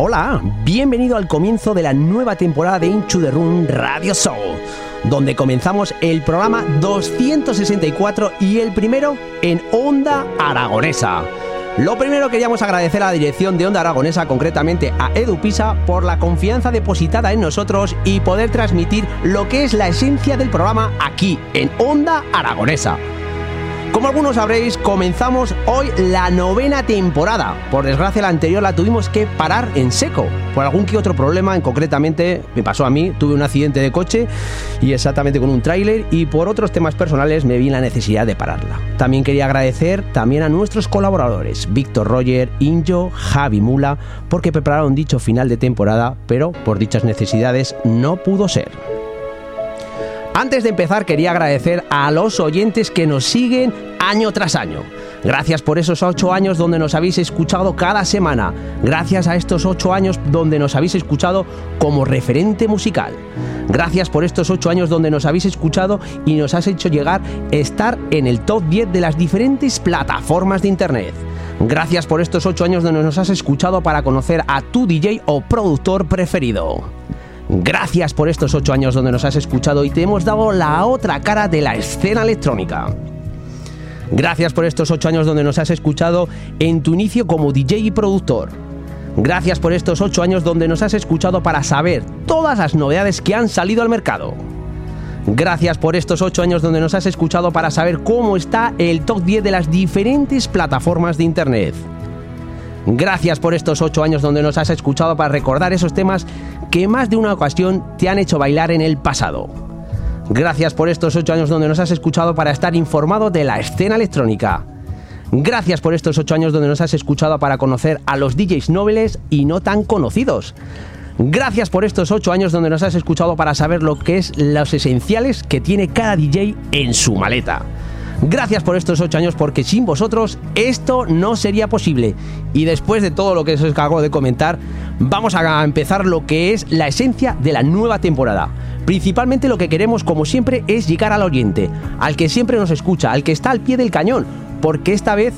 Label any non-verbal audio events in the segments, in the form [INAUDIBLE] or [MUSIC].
Hola, bienvenido al comienzo de la nueva temporada de Inchu the Room Radio Show, donde comenzamos el programa 264 y el primero en Onda Aragonesa. Lo primero queríamos agradecer a la dirección de Onda Aragonesa, concretamente a Edu Pisa, por la confianza depositada en nosotros y poder transmitir lo que es la esencia del programa aquí, en Onda Aragonesa. Como algunos sabréis, comenzamos hoy la novena temporada. Por desgracia, la anterior la tuvimos que parar en seco. Por algún que otro problema, en concretamente me pasó a mí, tuve un accidente de coche y exactamente con un tráiler y por otros temas personales me vi la necesidad de pararla. También quería agradecer también a nuestros colaboradores, Víctor Roger, Injo, Javi Mula, porque prepararon dicho final de temporada, pero por dichas necesidades no pudo ser. Antes de empezar quería agradecer a los oyentes que nos siguen año tras año. Gracias por esos ocho años donde nos habéis escuchado cada semana. Gracias a estos ocho años donde nos habéis escuchado como referente musical. Gracias por estos ocho años donde nos habéis escuchado y nos has hecho llegar estar en el top 10 de las diferentes plataformas de internet. Gracias por estos ocho años donde nos has escuchado para conocer a tu DJ o productor preferido. Gracias por estos ocho años donde nos has escuchado y te hemos dado la otra cara de la escena electrónica. Gracias por estos ocho años donde nos has escuchado en tu inicio como DJ y productor. Gracias por estos ocho años donde nos has escuchado para saber todas las novedades que han salido al mercado. Gracias por estos ocho años donde nos has escuchado para saber cómo está el top 10 de las diferentes plataformas de Internet. Gracias por estos ocho años donde nos has escuchado para recordar esos temas que más de una ocasión te han hecho bailar en el pasado. Gracias por estos ocho años donde nos has escuchado para estar informado de la escena electrónica. Gracias por estos ocho años donde nos has escuchado para conocer a los DJs nobles y no tan conocidos. Gracias por estos ocho años donde nos has escuchado para saber lo que es los esenciales que tiene cada DJ en su maleta. Gracias por estos ocho años porque sin vosotros esto no sería posible. Y después de todo lo que os acabo de comentar, vamos a empezar lo que es la esencia de la nueva temporada. Principalmente lo que queremos, como siempre, es llegar al oyente, al que siempre nos escucha, al que está al pie del cañón, porque esta vez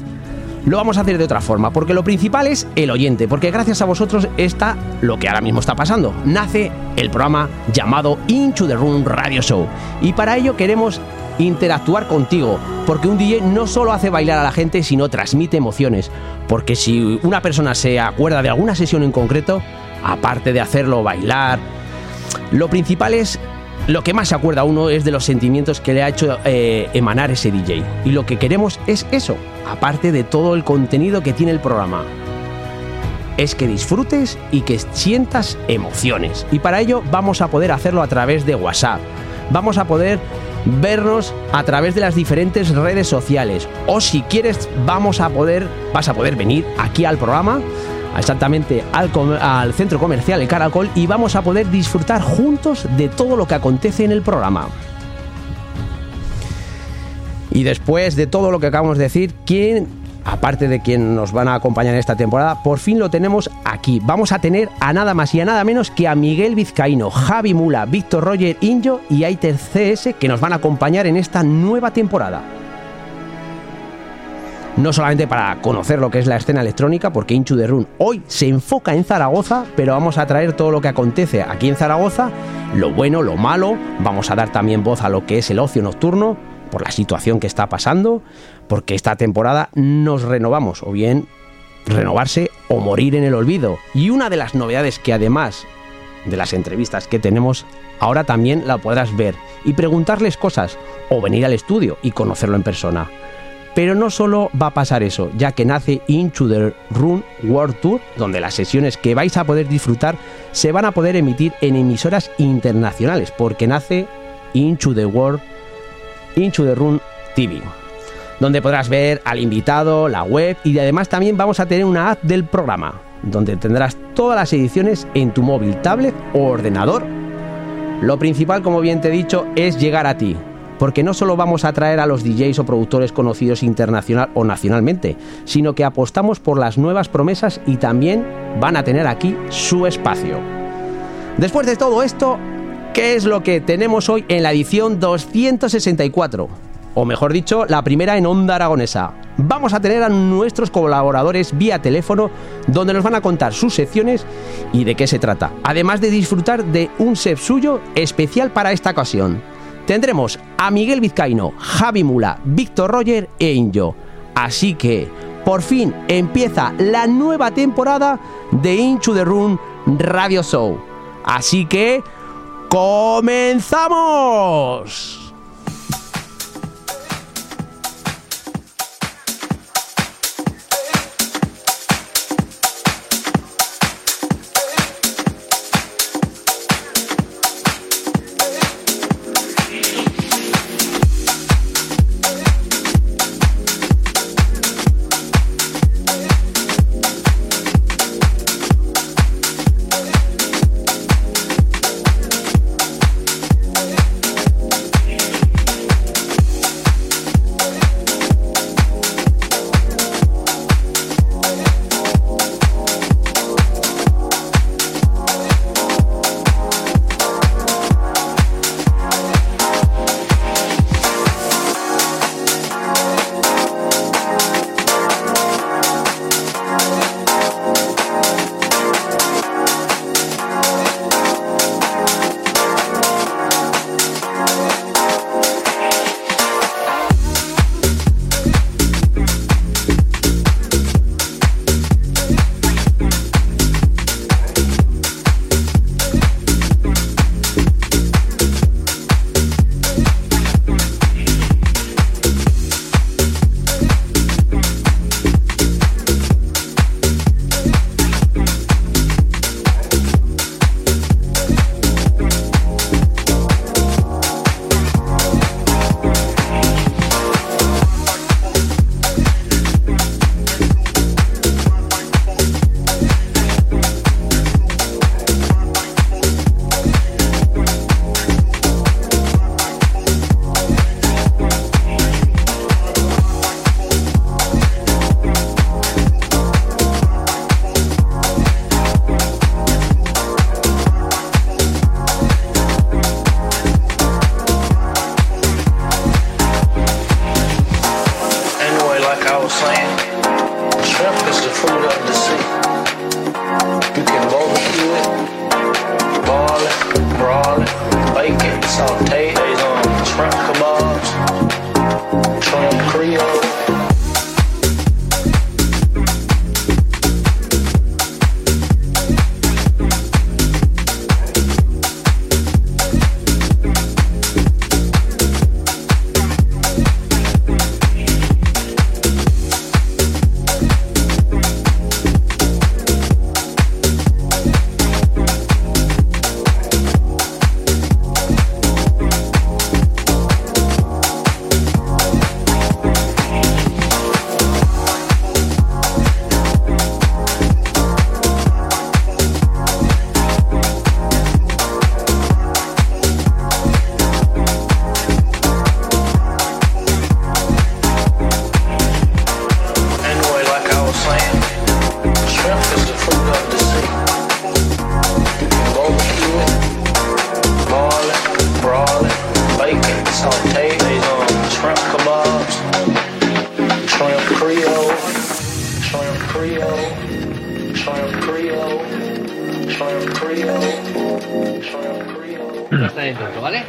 lo vamos a hacer de otra forma, porque lo principal es el oyente, porque gracias a vosotros está lo que ahora mismo está pasando. Nace el programa llamado Into the Room Radio Show. Y para ello queremos interactuar contigo, porque un DJ no solo hace bailar a la gente, sino transmite emociones, porque si una persona se acuerda de alguna sesión en concreto, aparte de hacerlo bailar, lo principal es lo que más se acuerda uno es de los sentimientos que le ha hecho eh, emanar ese DJ. Y lo que queremos es eso, aparte de todo el contenido que tiene el programa. Es que disfrutes y que sientas emociones. Y para ello vamos a poder hacerlo a través de WhatsApp. Vamos a poder vernos a través de las diferentes redes sociales. O si quieres, vamos a poder, vas a poder venir aquí al programa exactamente al, centro comercial El Caracol y vamos a poder disfrutar juntos de todo lo que acontece en el programa. Y después de todo lo que acabamos de decir, ¿quién, aparte de quien nos van a acompañar en esta temporada, por fin lo tenemos aquí? Vamos a tener a nada más y a nada menos que a Miguel Vizcaíno, Javi Mula, Víctor Roger Injo y Aiter CS que nos van a acompañar en esta nueva temporada. No solamente para conocer lo que es la escena electrónica, porque Inchu de Run hoy se enfoca en Zaragoza, pero vamos a traer todo lo que acontece aquí en Zaragoza, lo bueno, lo malo, vamos a dar también voz a lo que es el ocio nocturno, por la situación que está pasando, porque esta temporada nos renovamos, o bien renovarse o morir en el olvido. Y una de las novedades que además de las entrevistas que tenemos, ahora también la podrás ver y preguntarles cosas, o venir al estudio y conocerlo en persona. Pero no solo va a pasar eso, ya que nace Into the Run World Tour, donde las sesiones que vais a poder disfrutar se van a poder emitir en emisoras internacionales, porque nace Into the World, Into the Run TV, donde podrás ver al invitado, la web y además también vamos a tener una app del programa, donde tendrás todas las ediciones en tu móvil, tablet o ordenador. Lo principal, como bien te he dicho, es llegar a ti, porque no solo vamos a traer a los DJs o productores conocidos internacional o nacionalmente, sino que apostamos por las nuevas promesas y también van a tener aquí su espacio. Después de todo esto, ¿qué es lo que tenemos hoy en la edición 264? O mejor dicho, la primera en Onda Aragonesa. Vamos a tener a nuestros colaboradores vía teléfono donde nos van a contar sus secciones y de qué se trata. Además de disfrutar de un set suyo especial para esta ocasión tendremos a Miguel Vizcaíno, Javi Mula, Víctor Roger e Injo. Así que, por fin empieza la nueva temporada de Inchu the Run Radio Show. Así que, ¡comenzamos! ¿Vale?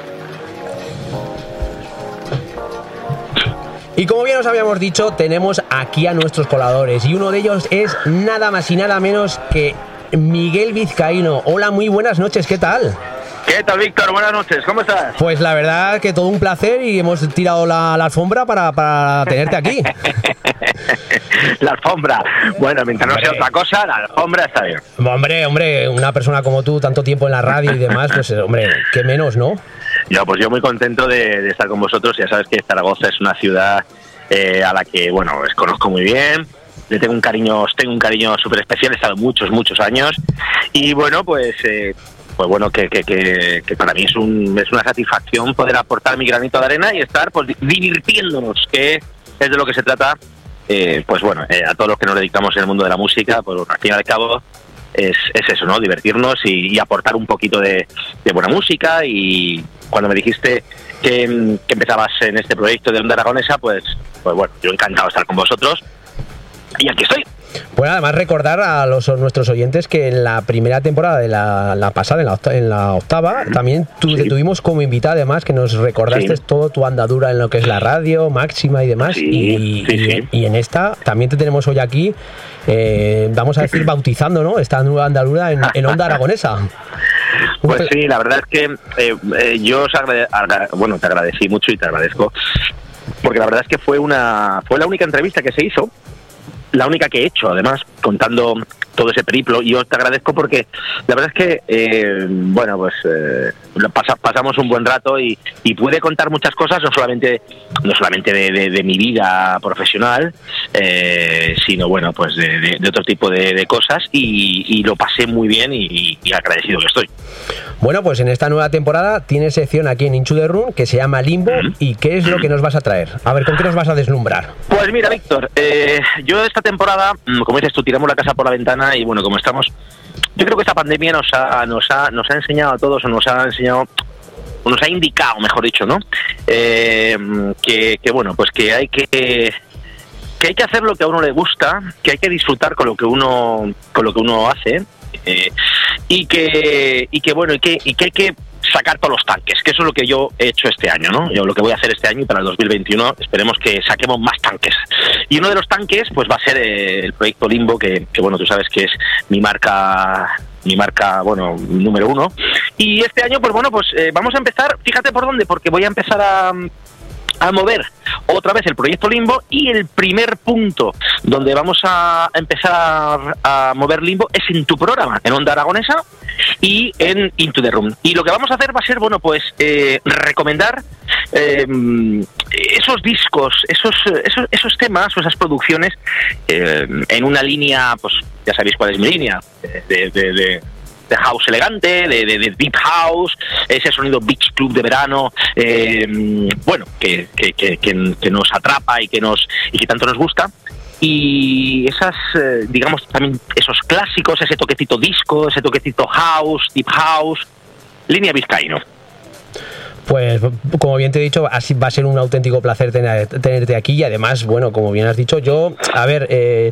Y como bien os habíamos dicho, tenemos aquí a nuestros coladores y uno de ellos es nada más y nada menos que Miguel Vizcaíno. Hola, muy buenas noches, ¿qué tal? ¿Qué tal, Víctor? Buenas noches, ¿cómo estás? Pues la verdad que todo un placer y hemos tirado la, alfombra para, tenerte aquí. [LAUGHS] [LAUGHS] la alfombra. Bueno, mientras no sea otra cosa, la alfombra está bien. Hombre, hombre, una persona como tú, tanto tiempo en la radio y demás, pues hombre, qué menos, ¿no? Yo, pues yo muy contento de, estar con vosotros. Ya sabes que Zaragoza es una ciudad eh, a la que, bueno, os conozco muy bien le tengo un cariño, tengo un cariño súper especial, he estado muchos, muchos años y bueno, pues eh, pues bueno, que, que, para mí es, un, es una satisfacción poder aportar mi granito de arena y estar pues divirtiéndonos, que es de lo que se trata, eh, pues bueno, eh, a todos los que nos dedicamos en el mundo de la música, pues al fin y al cabo es, es eso, ¿no? Divertirnos y, aportar un poquito de, buena música y cuando me dijiste que, empezabas en este proyecto de Onda Aragonesa, pues, pues bueno, yo encantado de estar con vosotros y aquí estoy. Bueno, además recordar a los nuestros oyentes que en la primera temporada de la, pasada, en la, octava, también te tuvimos como invitada, además, que nos recordaste todo tu andadura en lo que es la radio, máxima y demás. Y, y, en esta también te tenemos hoy aquí, eh, vamos a decir, bautizando ¿no? esta nueva andadura en, Onda Aragonesa. [LAUGHS] Pues sí, la verdad es que eh, eh, yo os bueno, te agradecí mucho y te agradezco, porque la verdad es que fue una fue la única entrevista que se hizo la única que he hecho, además, contando todo ese periplo. Y yo te agradezco porque la verdad es que, eh, bueno, pues eh, pasamos un buen rato y, pude contar muchas cosas, no solamente, no solamente de, mi vida profesional, eh, sino, bueno, pues de, otro tipo de, cosas y, lo pasé muy bien y, agradecido que estoy. Bueno, pues en esta nueva temporada tienes sección aquí en Inchu de Run que se llama Limbo. ¿Y qué es lo que nos vas a traer? A ver, ¿con qué nos vas a deslumbrar? Pues mira, Víctor, yo esta temporada, mm, como dices tú, tiramos la casa por la ventana y bueno, como estamos, yo creo que esta pandemia nos ha, nos ha, nos ha enseñado a todos o nos ha enseñado nos ha indicado, mejor dicho, ¿no? Eh, que, bueno, pues que hay que que hay que hacer lo que a uno le gusta, que hay que disfrutar con lo que uno con lo que uno hace eh, y que y que bueno y que y que hay que sacar todos los tanques, que eso es lo que yo he hecho este año, ¿no? Yo lo que voy a hacer este año y para el 2021 esperemos que saquemos más tanques. Y uno de los tanques, pues va a ser eh, el proyecto Limbo, que, bueno, tú sabes que es mi marca mi marca, bueno, número uno. Y este año, pues bueno, pues eh, vamos a empezar, fíjate por dónde, porque voy a empezar a mover otra vez el proyecto Limbo y el primer punto donde vamos a empezar a mover Limbo es en tu programa, en Onda Aragonesa y en Into the Room. Y lo que vamos a hacer va a ser, bueno, pues eh, recomendar eh, esos discos, esos, esos, temas o esas producciones eh, en una línea, pues ya sabéis cuál es mi línea, de de house elegante, de, deep house, ese sonido beach club de verano, eh, bueno, que, que, nos atrapa y que nos y que tanto nos gusta y esas, eh, digamos, también esos clásicos, ese toquecito disco, ese toquecito house, deep house, línea vizcaíno. Pues como bien te he dicho, así va a ser un auténtico placer tenerte aquí y además, bueno, como bien has dicho, yo, a ver, eh,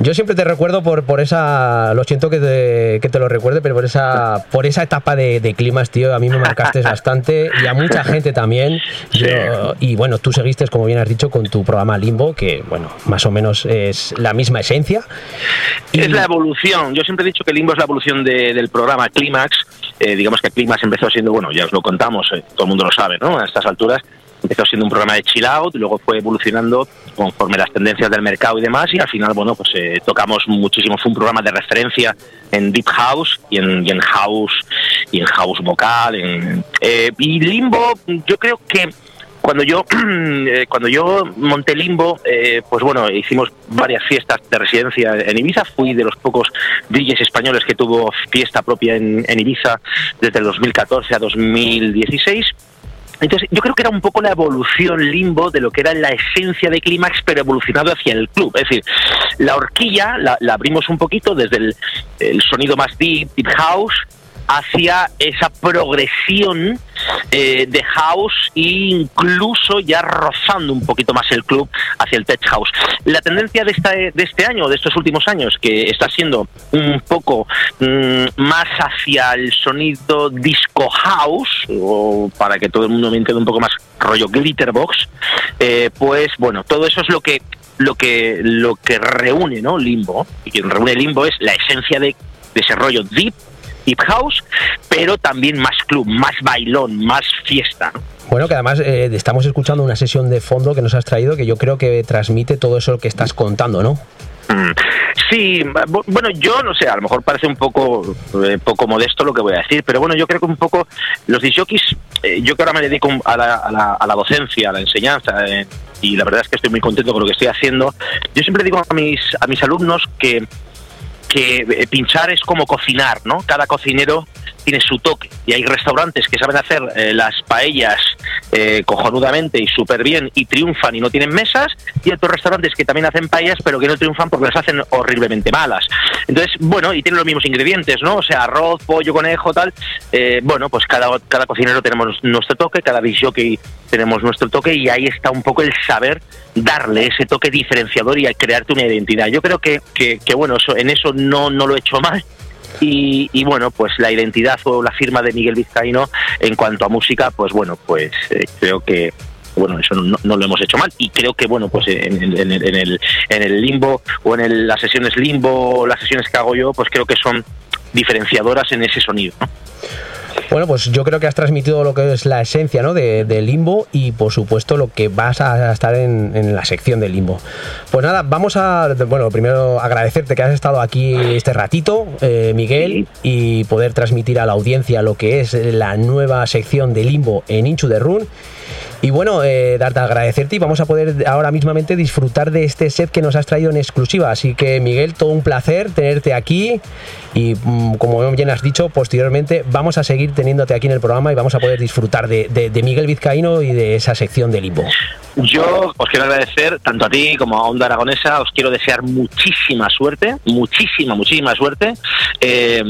yo siempre te recuerdo por, por esa, lo siento que te, que te lo recuerde, pero por esa, por esa etapa de, climas, tío, a mí me marcaste [LAUGHS] bastante y a mucha gente también. y bueno, tú seguiste, como bien has dicho, con tu programa Limbo, que bueno, más o menos es la misma esencia. Es la evolución, yo siempre he dicho que Limbo es la evolución del programa Clímax. Eh, digamos que Clímax empezó siendo, bueno, ya os lo contamos, eh, todo el mundo lo sabe, ¿no? A estas alturas empezó siendo un programa de chill out, y luego fue evolucionando conforme las tendencias del mercado y demás, y al final, bueno, pues eh, tocamos muchísimo, fue un programa de referencia en Deep House y en, House y en House vocal. En, eh, y Limbo, yo creo que cuando yo [CLEARS THROAT] eh, cuando yo monté Limbo, pues bueno, hicimos varias fiestas de residencia en Ibiza. Fui de los pocos DJs españoles que tuvo fiesta propia en, en Ibiza desde el 2014 a 2016 entonces, yo creo que era un poco la evolución limbo de lo que era la esencia de Clímax, pero evolucionado hacia el club. Es decir, la horquilla la, abrimos un poquito desde el, sonido más deep, deep house, hacia esa progresión eh, de house e incluso ya rozando un poquito más el club hacia el tech house. La tendencia de, esta, de este año, de estos últimos años, que está siendo un poco mm, más hacia el sonido disco house, o para que todo el mundo me entienda un poco más rollo glitterbox, eh, pues bueno, todo eso es lo que lo que lo que reúne no limbo y quien reúne limbo es la esencia de, de ese rollo deep deep house pero también más club más bailón más fiesta ¿no? Bueno, que además eh, estamos escuchando una sesión de fondo que nos has traído que yo creo que transmite todo eso que estás contando, ¿no? Mm. Sí, bueno, yo no sé, a lo mejor parece un poco eh, poco modesto lo que voy a decir, pero bueno, yo creo que un poco los disjockeys, eh, yo que ahora me dedico a la, a la, a la docencia, a la enseñanza, eh, y la verdad es que estoy muy contento con lo que estoy haciendo, yo siempre digo a mis, a mis alumnos que, que eh, pinchar es como cocinar, ¿no? Cada cocinero tiene su toque y hay restaurantes que saben hacer eh, las paellas eh, cojonudamente y súper bien y triunfan y no tienen mesas y otros restaurantes que también hacen paellas pero que no triunfan porque las hacen horriblemente malas. Entonces, bueno, y tienen los mismos ingredientes, ¿no? O sea, arroz, pollo, conejo, tal. Eh, bueno, pues cada, cada cocinero tenemos nuestro toque, cada que tenemos nuestro toque y ahí está un poco el saber darle ese toque diferenciador y crearte una identidad. Yo creo que, que, que bueno, eso, en eso no, no lo he hecho mal y, y, bueno, pues la identidad o la firma de Miguel Vizcaíno en cuanto a música, pues bueno, pues eh, creo que bueno, eso no, no, lo hemos hecho mal y creo que bueno, pues en, en, en, el, en el limbo o en el, las sesiones limbo, las sesiones que hago yo, pues creo que son diferenciadoras en ese sonido. Bueno, pues yo creo que has transmitido lo que es la esencia ¿no? de, de, Limbo y por supuesto lo que vas a estar en, en, la sección de Limbo. Pues nada, vamos a, bueno, primero agradecerte que has estado aquí este ratito, eh, Miguel, y poder transmitir a la audiencia lo que es la nueva sección de Limbo en Inchu de Run. Y bueno, eh, agradecerte y vamos a poder ahora mismamente disfrutar de este set que nos has traído en exclusiva. Así que Miguel, todo un placer tenerte aquí y mm, como bien has dicho, posteriormente vamos a seguir teniéndote aquí en el programa y vamos a poder disfrutar de Miguel Vizcaíno y de esa sección de Limbo. Yo os quiero agradecer tanto a ti como a Onda Aragonesa, os quiero desear muchísima suerte, muchísima, muchísima suerte, eh,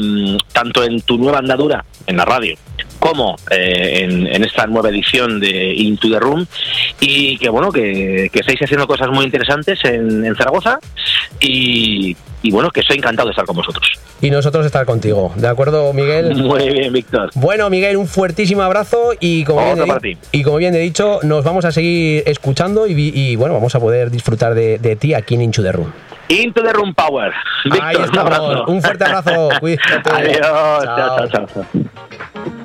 tanto en tu nueva andadura en la radio como eh, en, en, esta nueva edición de Into the Room y que bueno que, que estáis haciendo cosas muy interesantes en, en Zaragoza y, y, bueno que estoy encantado de estar con vosotros. Y nosotros estar contigo de acuerdo Miguel muy bien Víctor. Bueno Miguel un fuertísimo abrazo y como, bien he, y como bien he dicho nos vamos a seguir escuchando y, y bueno vamos a poder disfrutar de, de ti aquí en Into the Room. Into the Room Power. Víctor, Ahí un abrazo. Un fuerte abrazo. [LAUGHS] Cuídate. Adiós. Chao, chao. chao.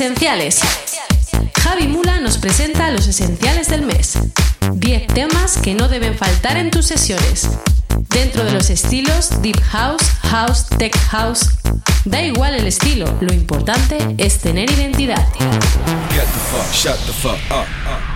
Esenciales. Javi Mula nos presenta los esenciales del mes. 10 temas que no deben faltar en tus sesiones. Dentro de los estilos Deep House, House, Tech House. Da igual el estilo, lo importante es tener identidad. You've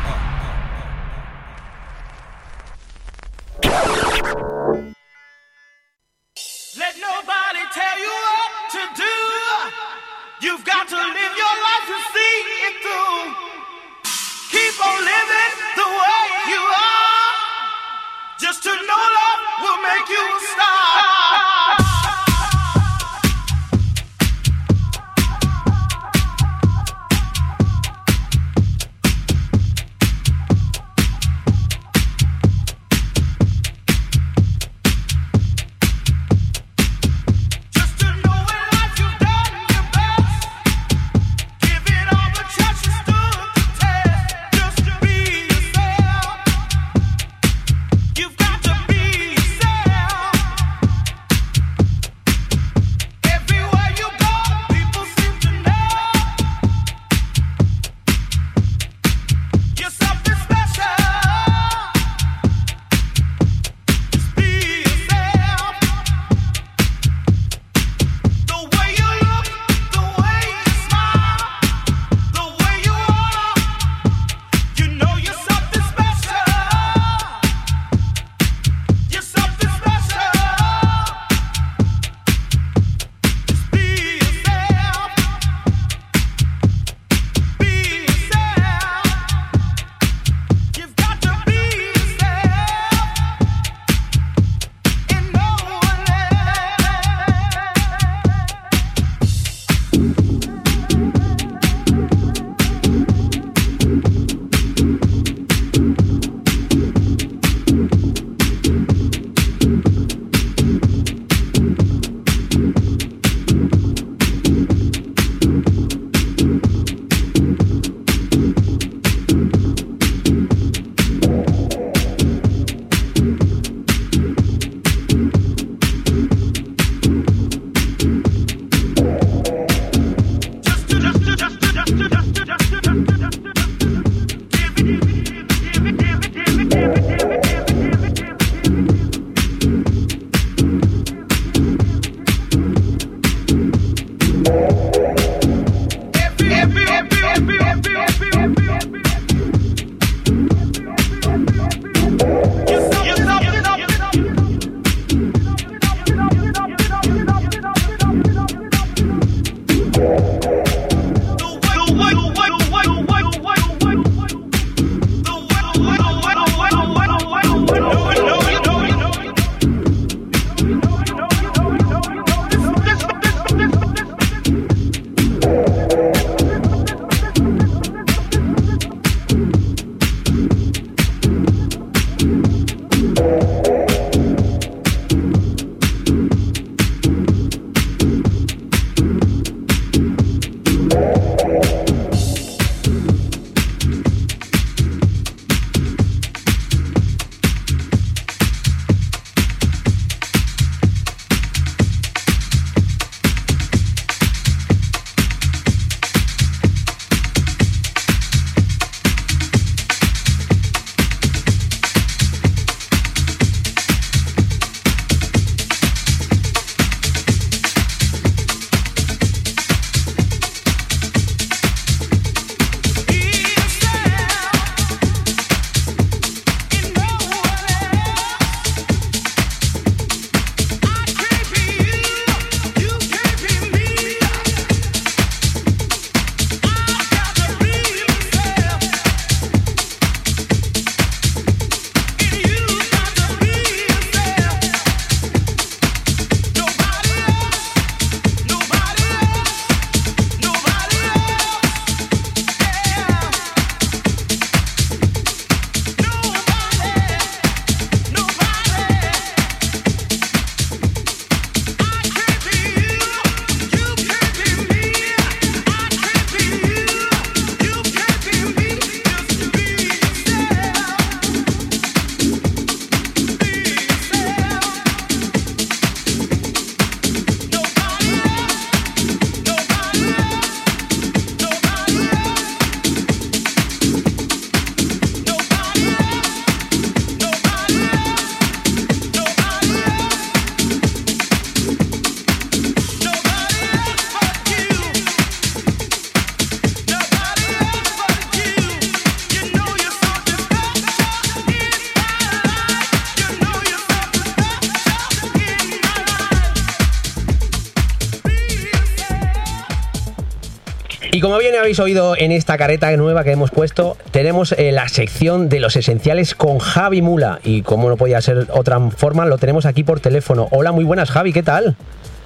Habéis oído en esta careta nueva que hemos puesto, tenemos eh, la sección de los esenciales con Javi Mula. Y como no podía ser otra forma, lo tenemos aquí por teléfono. Hola, muy buenas, Javi, ¿qué tal?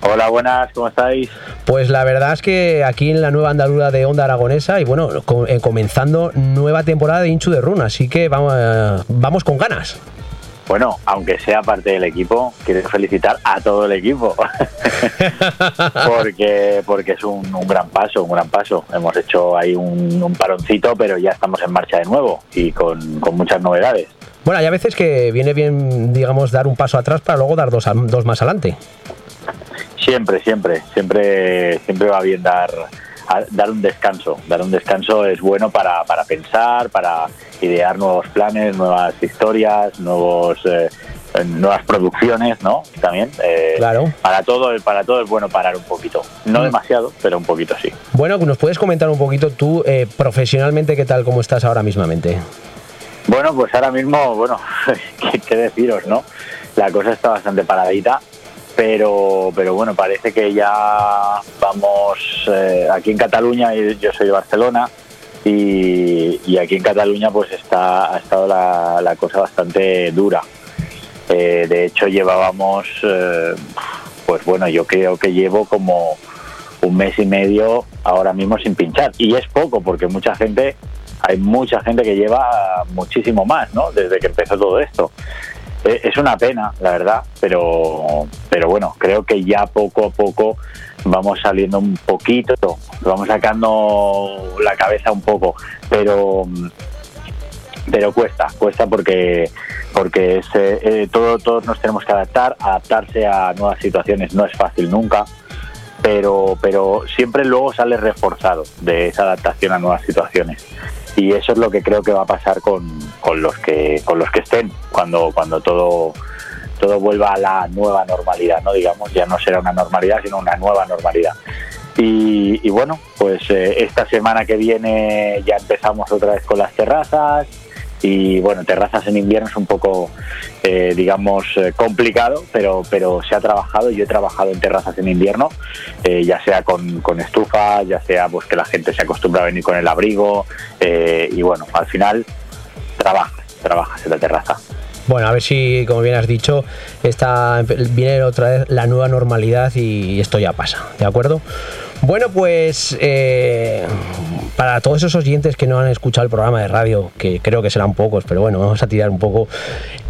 Hola, buenas, ¿cómo estáis? Pues la verdad es que aquí en la nueva andadura de Onda Aragonesa y bueno, eh, comenzando nueva temporada de Inchu de Run, así que vamos, eh, vamos con ganas. Bueno, aunque sea parte del equipo, quiero felicitar a todo el equipo. [LAUGHS] porque porque es un, un gran paso, un gran paso. Hemos hecho ahí un, un paroncito, pero ya estamos en marcha de nuevo y con, con muchas novedades. Bueno, hay a veces que viene bien, digamos, dar un paso atrás para luego dar dos, dos más adelante. Siempre, siempre, siempre, siempre va bien dar, dar un descanso. Dar un descanso es bueno para, para pensar, para idear nuevos planes, nuevas historias, nuevos eh, nuevas producciones, ¿no? También. eh, Claro. Para todo, para todo es bueno parar un poquito. No Mm. demasiado, pero un poquito sí. Bueno, ¿nos puedes comentar un poquito tú eh, profesionalmente qué tal, cómo estás ahora mismamente? Bueno, pues ahora mismo, bueno, [LAUGHS] ¿qué, qué deciros, no? La cosa está bastante paradita, pero, pero bueno, parece que ya vamos eh, aquí en Cataluña, yo soy de Barcelona, y, y aquí en Cataluña pues está, ha estado la, la cosa bastante dura. Eh, de hecho, llevábamos, eh, pues bueno, yo creo que llevo como un mes y medio ahora mismo sin pinchar. Y es poco, porque mucha gente, hay mucha gente que lleva muchísimo más, ¿no? Desde que empezó todo esto. Eh, Es una pena, la verdad, pero, pero bueno, creo que ya poco a poco vamos saliendo un poquito, vamos sacando la cabeza un poco, pero pero cuesta, cuesta porque porque es, eh, eh, todo, todos nos tenemos que adaptar, adaptarse a nuevas situaciones no es fácil nunca, pero, pero siempre luego sale reforzado de esa adaptación a nuevas situaciones. Y eso es lo que creo que va a pasar con, con los que con los que estén cuando, cuando todo todo vuelva a la nueva normalidad, ¿no? Digamos, ya no será una normalidad, sino una nueva normalidad. Y, y bueno, pues eh, esta semana que viene ya empezamos otra vez con las terrazas. Y bueno, terrazas en invierno es un poco, eh, digamos, eh, complicado, pero, pero se ha trabajado. Yo he trabajado en terrazas en invierno, eh, ya sea con, con estufas, ya sea pues que la gente se acostumbra a venir con el abrigo. eh, y bueno, al final trabajas, trabajas en la terraza. Bueno, a ver si, como bien has dicho, esta, viene otra vez la nueva normalidad y esto ya pasa, ¿de acuerdo? Bueno, pues eh, para todos esos oyentes que no han escuchado el programa de radio, que creo que serán pocos, pero bueno, vamos a tirar un poco.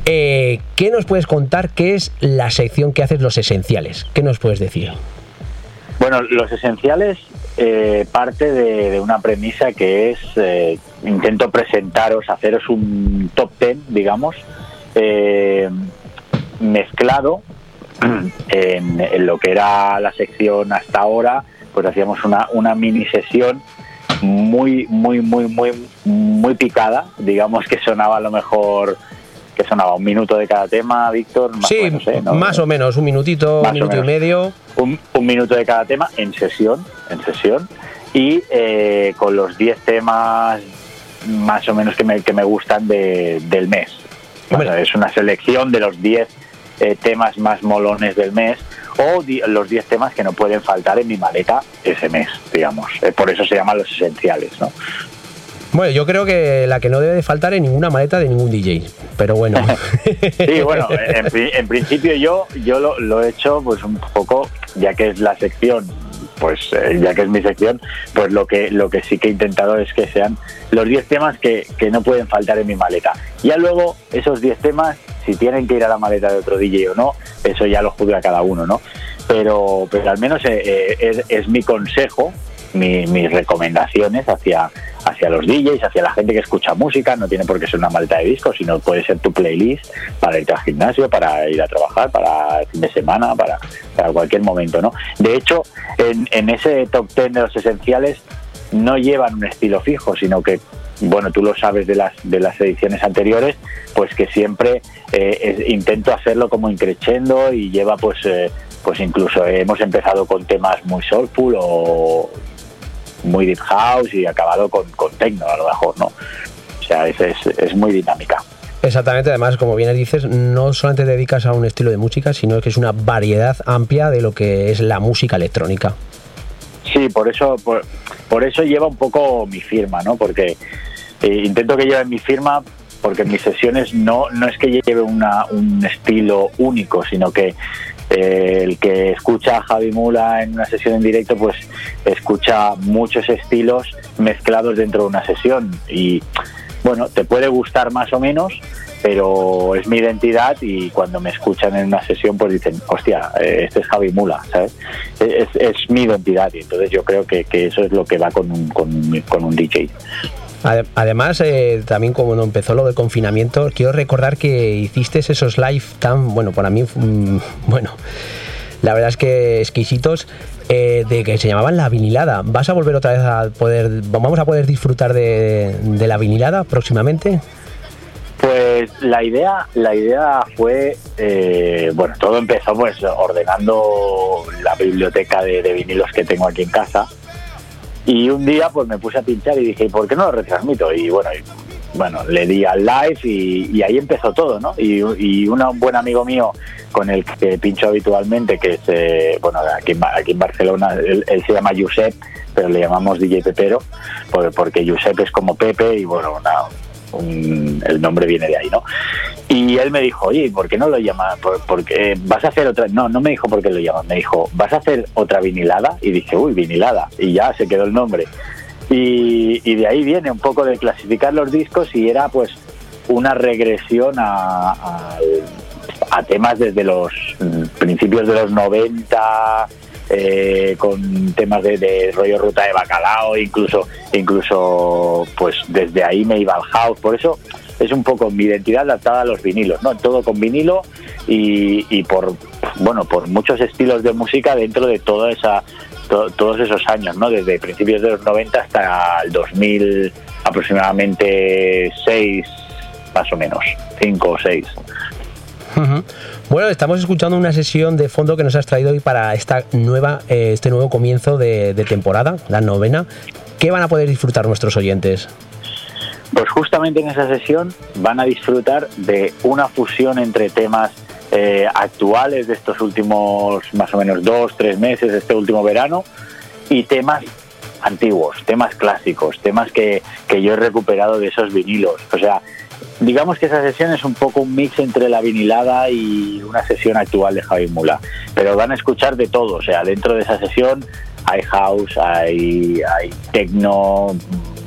eh, ¿Qué nos puedes contar? ¿Qué es la sección que haces los esenciales? ¿Qué nos puedes decir? Bueno, los esenciales eh, parte de, una premisa que es, eh, intento presentaros, haceros un top ten, digamos, eh, mezclado [CLEARS THROAT] en lo que era la sección hasta ahora, pues hacíamos una, una mini sesión muy, muy, muy, muy, muy picada, digamos que sonaba a lo mejor que sonaba un minuto de cada tema, Víctor, más sí, o menos, ¿eh? ¿No? más o menos, un minutito, Más un minuto y medio. un, un minuto de cada tema en sesión, en sesión, y eh, con los 10 temas más o menos que me, que me gustan de- del mes. Bueno, es una selección de los 10 eh, temas más molones del mes o di- los 10 temas que no pueden faltar en mi maleta ese mes, digamos. Eh, por eso se llaman los esenciales, ¿no? Bueno, yo creo que la que no debe de faltar en ninguna maleta de ningún DJ, pero bueno. [LAUGHS] Sí, bueno, en principio yo, yo lo, lo he hecho pues un poco, ya que es la sección, pues eh, ya que es mi sección, pues lo que, lo que sí que he intentado es que sean los 10 temas que, que no pueden faltar en mi maleta. Ya luego, esos 10 temas, si tienen que ir a la maleta de otro DJ o no, eso ya lo juzga cada uno, ¿no? Pero, pero al menos eh, eh, es, mi consejo, mi- mis recomendaciones hacia, hacia los DJs, hacia la gente que escucha música, no tiene por qué ser una maleta de discos, sino puede ser tu playlist para irte al gimnasio, para ir a trabajar, para fin de semana, para, para cualquier momento, ¿no? De hecho, en, en ese top 10 de los esenciales no llevan un estilo fijo, sino que bueno, tú lo sabes de las de las ediciones anteriores, pues que siempre eh, intento hacerlo como increchendo y lleva pues eh, pues incluso hemos empezado con temas muy soulful o muy deep house y acabado con, con techno a lo mejor, ¿no? O sea, es, es, es muy dinámica. Exactamente, además, como bien dices, no solamente te dedicas a un estilo de música, sino que es una variedad amplia de lo que es la música electrónica. Sí, por eso, por, por eso lleva un poco mi firma, ¿no? Porque eh, intento que lleve mi firma porque en mis sesiones no, no es que lleve una, un estilo único, sino que el que escucha a Javi Mula en una sesión en directo, pues escucha muchos estilos mezclados dentro de una sesión. Y bueno, te puede gustar más o menos, pero es mi identidad y cuando me escuchan en una sesión pues dicen, hostia, eh, este es Javi Mula, ¿sabes? Es, es mi identidad y entonces yo creo que, que, eso es lo que va con un, con, con un DJ. Además, eh, también como empezó lo del confinamiento, quiero recordar que hiciste esos live tan, bueno, para mí, mm, bueno, la verdad es que exquisitos, eh, de que se llamaban la vinilada. ¿Vas a volver otra vez a poder, vamos a poder disfrutar de, de la vinilada próximamente? Pues la idea, la idea fue, eh, bueno, todo empezó pues ordenando la biblioteca de, de, vinilos que tengo aquí en casa y un día pues me puse a pinchar y dije, ¿por qué no lo retransmito? Y bueno, y, bueno le di al live y, ahí empezó todo, ¿no? Y, y un buen amigo mío con el que pincho habitualmente, que es, eh, bueno, aquí, aquí en Barcelona, él, él, se llama Josep, pero le llamamos DJ Pepero, porque Josep es como Pepe y bueno, una, un, el nombre viene de ahí, ¿no? Y él me dijo, oye, ¿por qué no lo llamas? ¿Por, porque vas a hacer otra. No, no me dijo por qué lo llamas, me dijo, ¿vas a hacer otra vinilada? Y dije, uy, vinilada. Y ya se quedó el nombre. Y, de ahí viene un poco de clasificar los discos y era pues una regresión a, temas desde los principios de los 90, eh, con temas de, de, rollo ruta de bacalao, incluso, incluso pues desde ahí me iba al house, por eso es un poco mi identidad adaptada a los vinilos, ¿no? Todo con vinilo y, y por bueno, por muchos estilos de música dentro de toda esa to, todos esos años, ¿no? Desde principios de los 90 hasta el 2000 aproximadamente 6 más o menos, 5 o 6. Bueno, estamos escuchando una sesión de fondo que nos has traído hoy para esta nueva, eh, este nuevo comienzo de, temporada, la novena. ¿Qué van a poder disfrutar nuestros oyentes? Pues justamente en esa sesión van a disfrutar de una fusión entre temas eh, actuales de estos últimos más o menos dos, tres meses, este último verano, y temas antiguos, temas clásicos, temas que yo he recuperado de esos vinilos. O sea, digamos que esa sesión es un poco un mix entre la vinilada y una sesión actual de Javi Mula. Pero van a escuchar de todo, o sea, dentro de esa sesión hay house, hay, hay techno,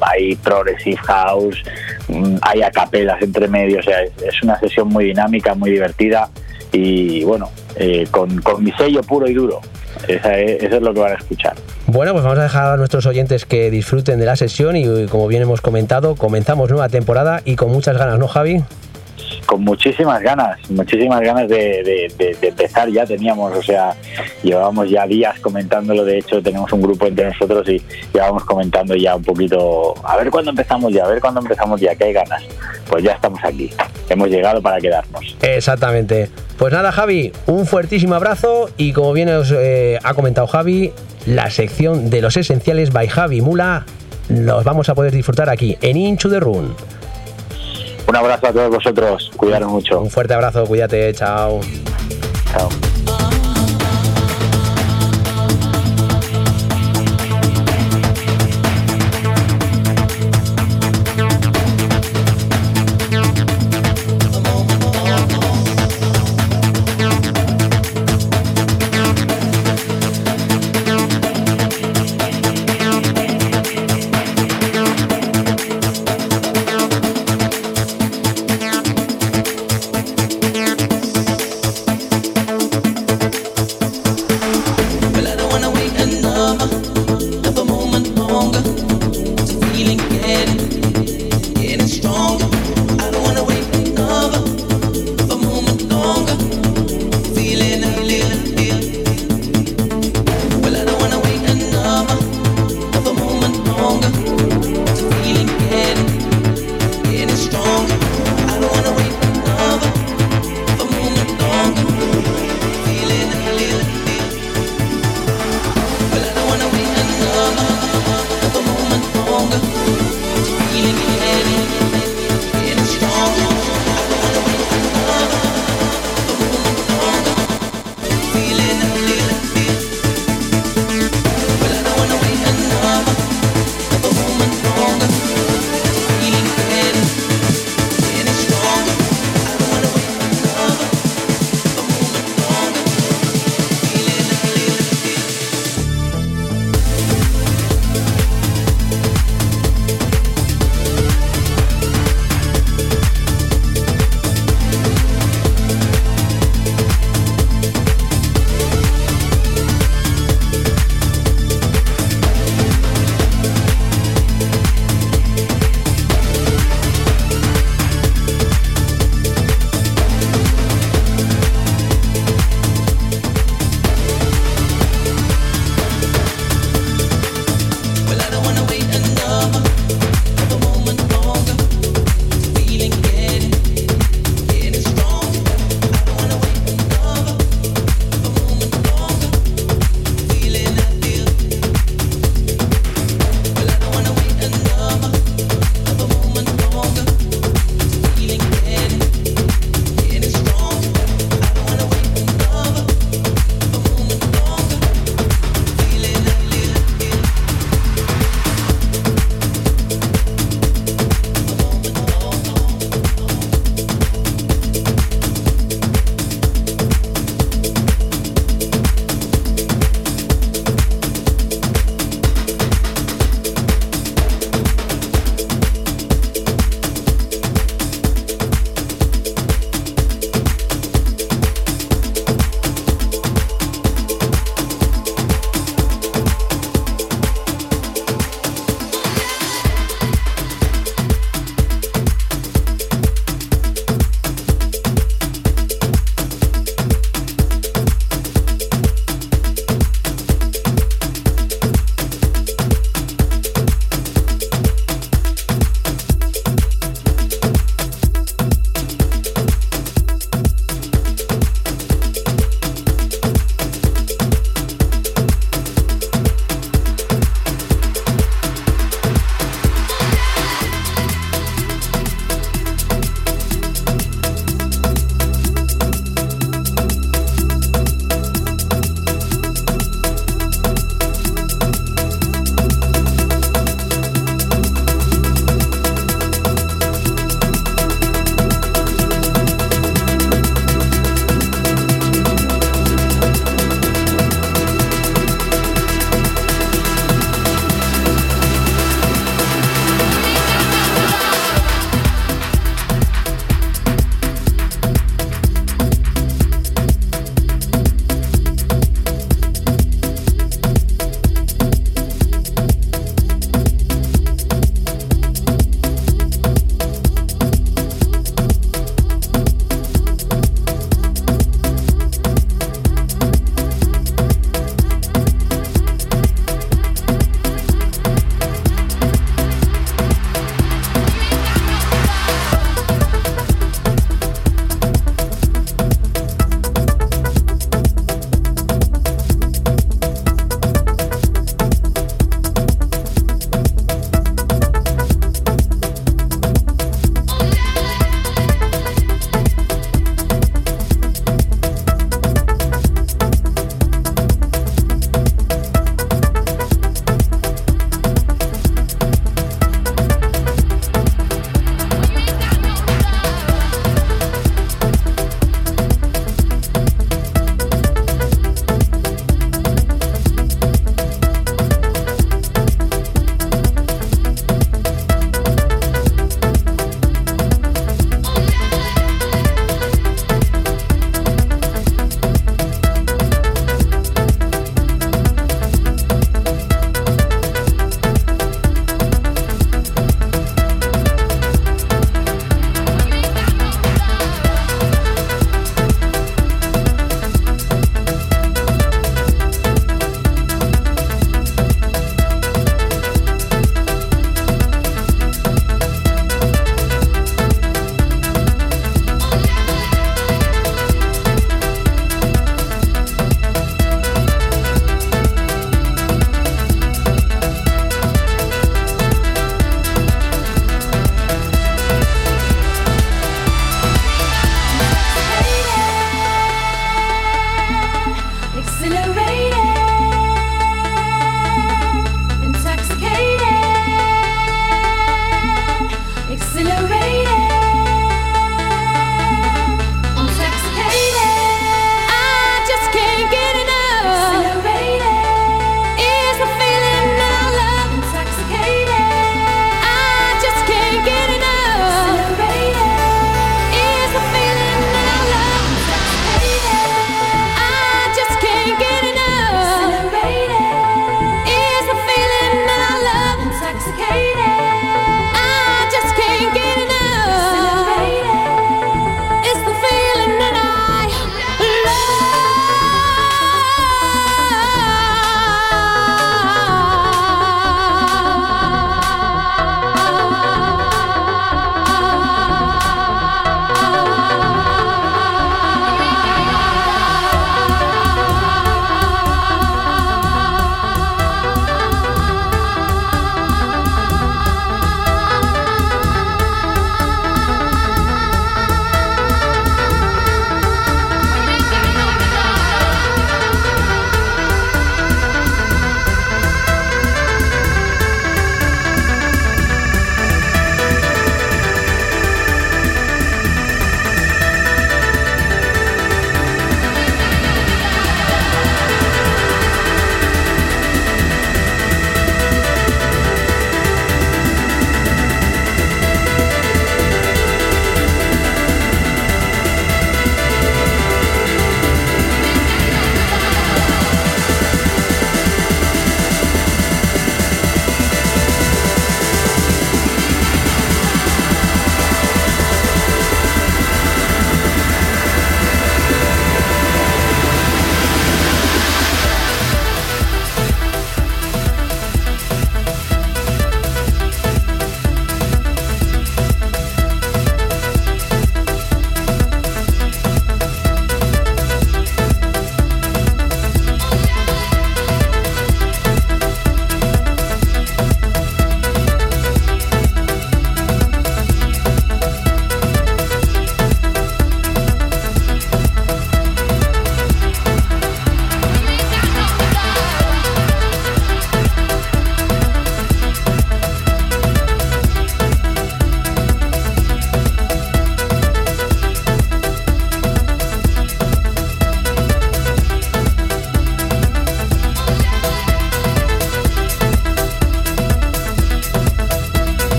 hay progressive house, hay acapelas entre medio, o sea, es una sesión muy dinámica, muy divertida y bueno, eh, con, con mi sello puro y duro. Eso es lo que van a escuchar. Bueno, pues vamos a dejar a nuestros oyentes que disfruten de la sesión y como bien hemos comentado, comenzamos nueva temporada y con muchas ganas, ¿no, Javi? Con muchísimas ganas, muchísimas ganas de, de, empezar ya teníamos, o sea, llevábamos ya días comentándolo, de hecho tenemos un grupo entre nosotros y llevábamos comentando ya un poquito, a ver cuándo empezamos ya, a ver cuándo empezamos ya, que hay ganas. Pues ya estamos aquí, hemos llegado para quedarnos. Exactamente. Pues nada, Javi, un fuertísimo abrazo y como bien os eh, ha comentado Javi, la sección de los esenciales by Javi Mula los vamos a poder disfrutar aquí en Inchu de Run. Un abrazo a todos vosotros, cuidaros mucho. Un fuerte abrazo, cuídate, chao. Chao.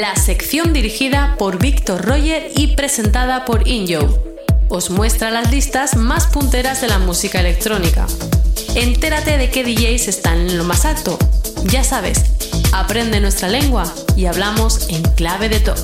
La sección dirigida por Víctor Roger y presentada por Injo. Os muestra las listas más punteras de la música electrónica. Entérate de qué DJs están en lo más alto. Ya sabes, aprende nuestra lengua y hablamos en clave de top.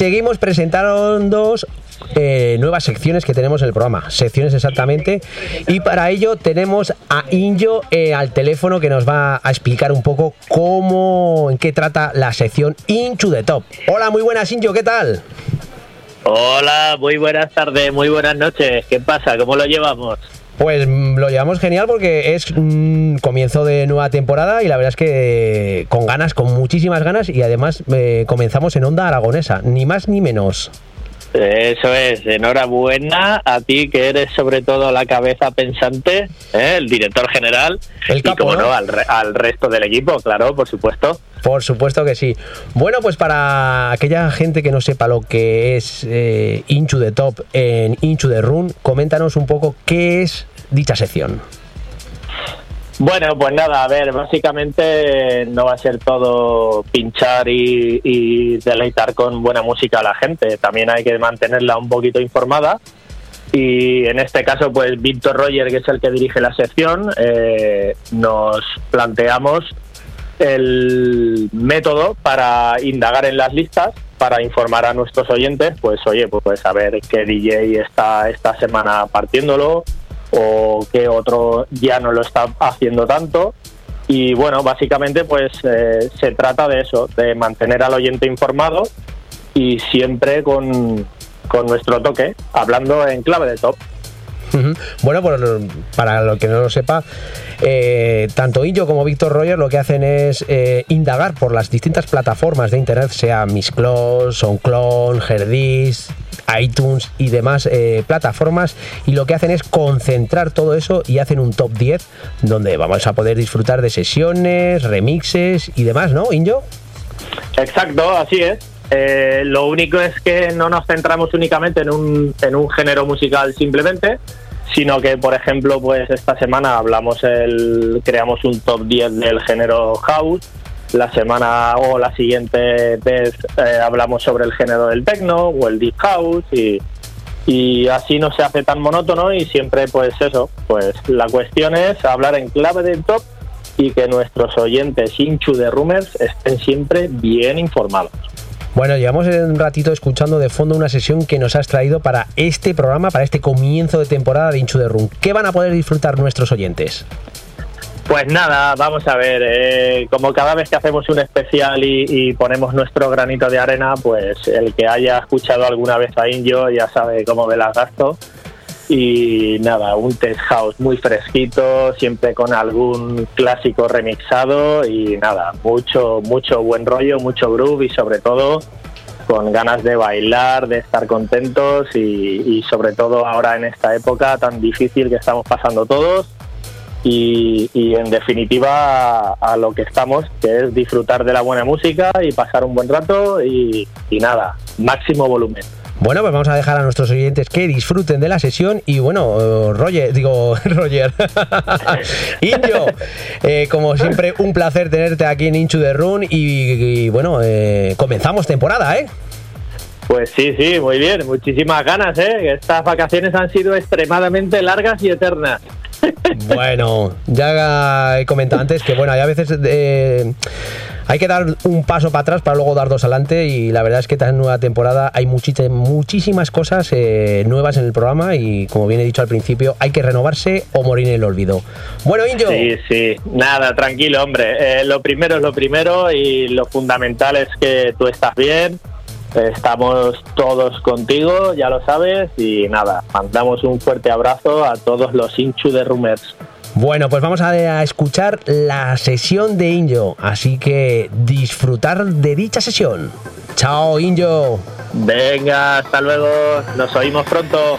Seguimos presentando eh, nuevas secciones que tenemos en el programa, secciones exactamente. Y para ello tenemos a Injo eh, al teléfono que nos va a explicar un poco cómo, en qué trata la sección Into the Top. Hola, muy buenas Injo, ¿qué tal? Hola, muy buenas tardes, muy buenas noches. ¿Qué pasa? ¿Cómo lo llevamos? Pues mm, lo llevamos genial porque es mm, comienzo de nueva temporada y la verdad es que con ganas, con muchísimas ganas y además eh, comenzamos en onda aragonesa, ni más ni menos. Eso es, enhorabuena a ti que eres sobre todo la cabeza pensante, ¿eh? el director general El y capo, como ¿no? no, al, re- al resto del equipo, claro, por supuesto. Por supuesto que sí. Bueno, pues para aquella gente que no sepa lo que es eh, Into the Top en Into the Run, coméntanos un poco qué es dicha sección. Bueno, pues nada, a ver, básicamente no va a ser todo pinchar y, deleitar con buena música a la gente, también hay que mantenerla un poquito informada y en este caso pues Víctor Roger, que es el que dirige la sección, eh, nos planteamos el método para indagar en las listas, para informar a nuestros oyentes, pues oye, pues a ver qué DJ está esta semana partiéndolo o qué otro ya no lo está haciendo tanto. Y bueno, básicamente pues eh, se trata de eso, de mantener al oyente informado y siempre con, con nuestro toque, hablando en clave de top. Bueno, pues para lo que no lo sepa, eh, tanto Illo como Víctor Roger lo que hacen es eh, indagar por las distintas plataformas de internet, sea Mixcloud, SoundCloud, Herdis, iTunes y demás eh, plataformas, y lo que hacen es concentrar todo eso y hacen un top 10 donde vamos a poder disfrutar de sesiones, remixes y demás, ¿no, Injo? Exacto, así es. Lo único es que no nos centramos únicamente en un, en un género musical simplemente, sino que, por ejemplo, pues esta semana hablamos el, creamos un top 10 del género house. La semana o la siguiente vez eh, hablamos sobre el género del techno o el deep house y, y así no se hace tan monótono y siempre pues eso, pues la cuestión es hablar en clave del top y que nuestros oyentes hinchu de rumors estén siempre bien informados. Bueno, llevamos un ratito escuchando de fondo una sesión que nos has traído para este programa, para este comienzo de temporada de Inchu de Run. ¿Qué van a poder disfrutar nuestros oyentes? Pues nada, vamos a ver, eh, como cada vez que hacemos un especial y, ponemos nuestro granito de arena, pues el que haya escuchado alguna vez a Injo ya sabe cómo me las gasto. Y nada, un test house muy fresquito, siempre con algún clásico remixado y nada, mucho, mucho buen rollo, mucho groove y sobre todo con ganas de bailar, de estar contentos y, sobre todo ahora en esta época tan difícil que estamos pasando todos y, y en definitiva a, lo que estamos, que es disfrutar de la buena música y pasar un buen rato y nada, máximo volumen. Bueno, pues vamos a dejar a nuestros oyentes que disfruten de la sesión y bueno, eh, Roger, digo [LAUGHS] Roger, [LAUGHS] Indio, eh, como siempre un placer tenerte aquí en Inchu de Run y, y, bueno, eh, comenzamos temporada, ¿eh? Pues sí, sí, muy bien, muchísimas ganas, ¿eh? Estas vacaciones han sido extremadamente largas y eternas. Bueno, ya he comentado antes que bueno, hay a veces eh, hay que dar un paso para atrás para luego dar dos adelante y la verdad es que esta nueva temporada hay muchísimas cosas eh, nuevas en el programa y como bien he dicho al principio hay que renovarse o morir en el olvido. Bueno, Injo, Sí, sí, nada, tranquilo, hombre. Eh, lo primero es lo primero y lo fundamental es que tú estás bien. Estamos todos contigo, ya lo sabes, y nada, mandamos un fuerte abrazo a todos los hinchu de Rumors. bueno, pues vamos a, a escuchar la sesión de Injo, así que disfrutar de dicha sesión. Chao, Injo. Venga, hasta luego, nos oímos pronto.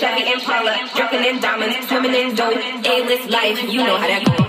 Chevy Impala, dripping in diamonds, swimming in dough, A-list life, you know how that goes.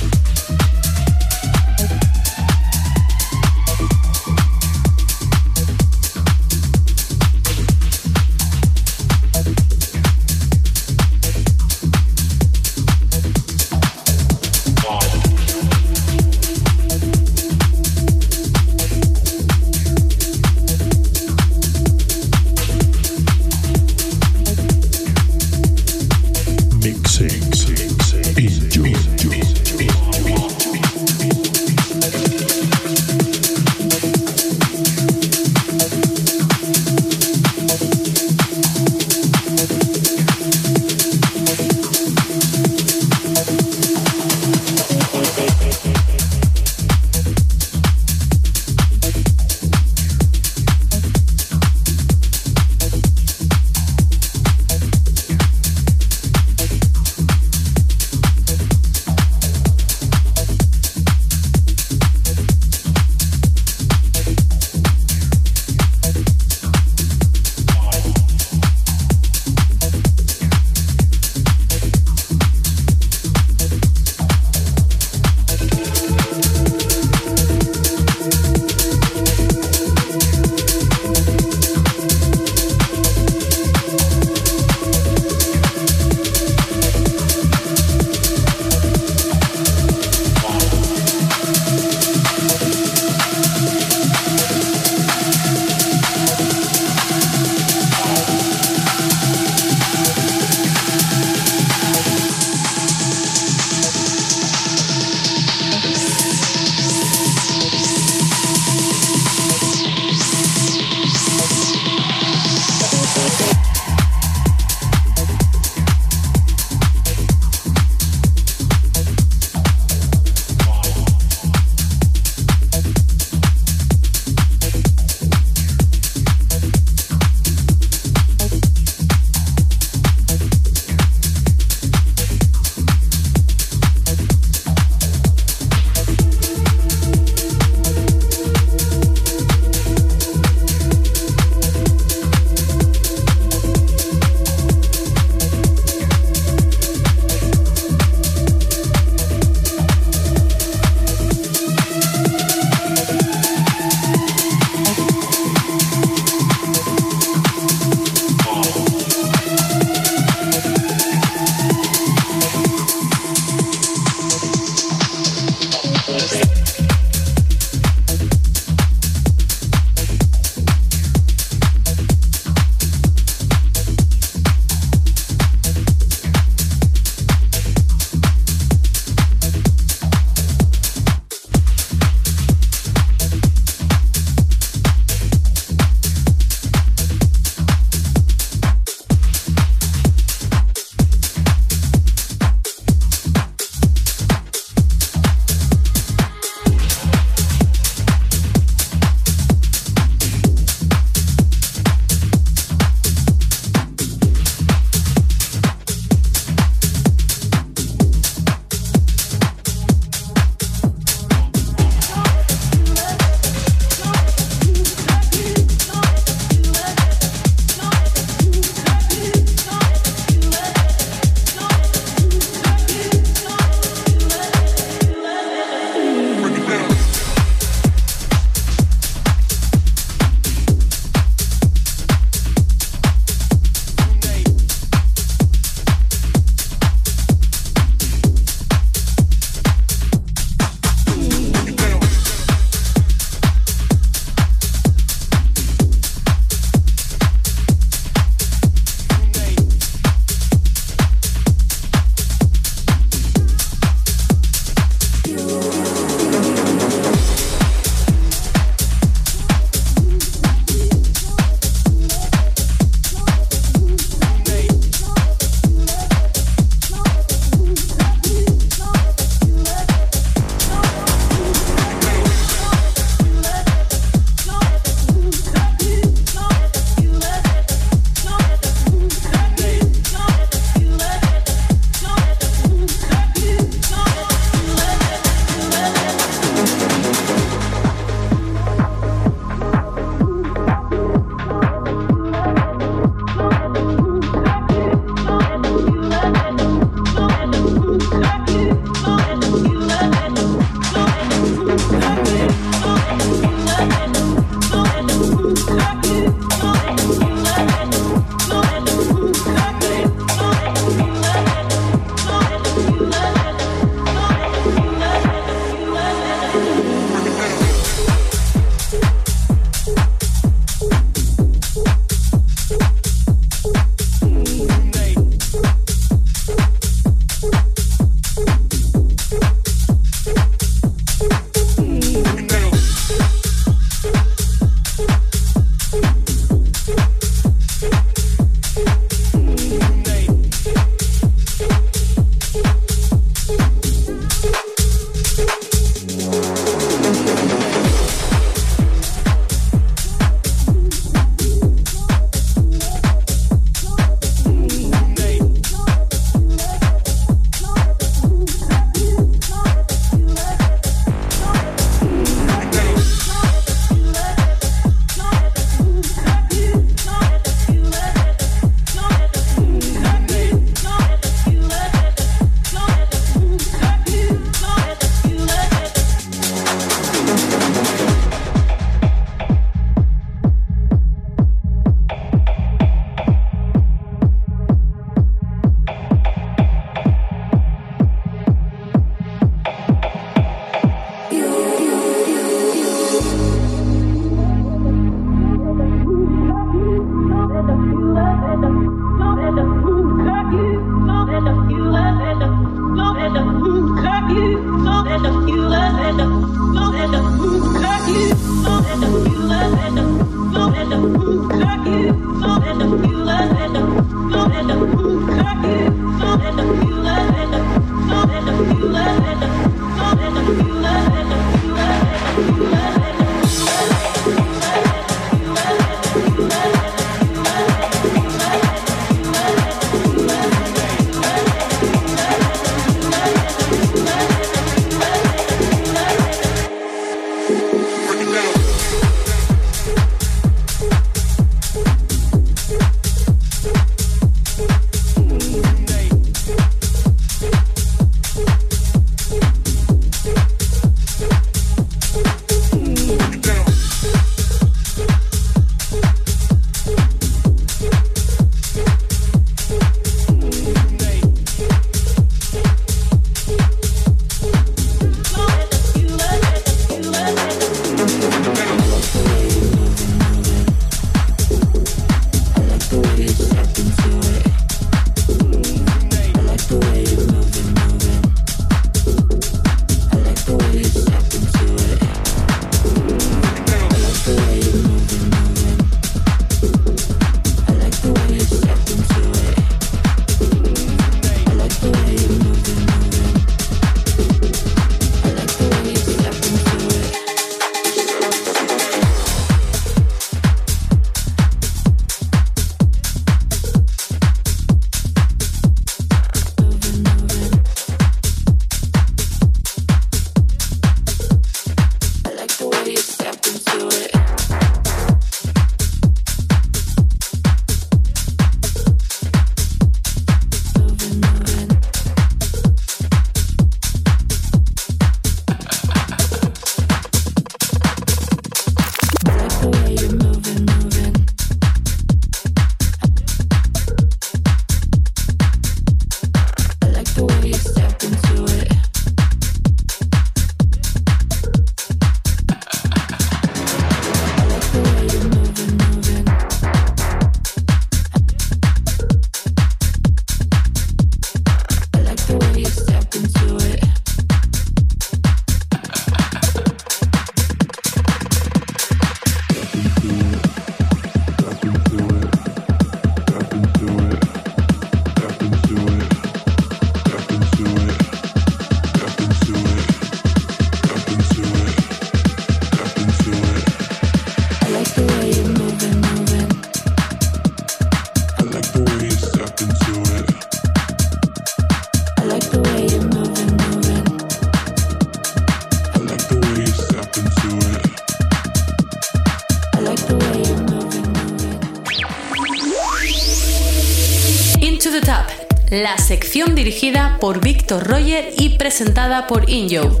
la sección dirigida por Víctor Roger y presentada por Inyo.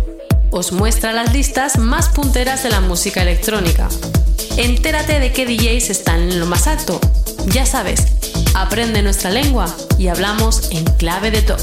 Os muestra las listas más punteras de la música electrónica. Entérate de qué DJs están en lo más alto. Ya sabes, aprende nuestra lengua y hablamos en clave de top.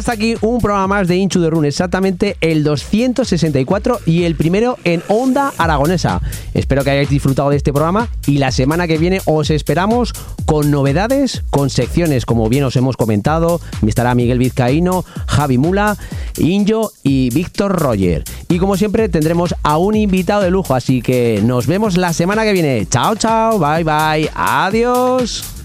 Ya está aquí un programa más de Inchu de Run, exactamente el 264 y el primero en Onda Aragonesa. Espero que hayáis disfrutado de este programa y la semana que viene os esperamos con novedades, con secciones como bien os hemos comentado. Estará Miguel Vizcaíno, Javi Mula, Injo y Víctor Roger. Y como siempre tendremos a un invitado de lujo, así que nos vemos la semana que viene. Chao, chao, bye, bye, adiós.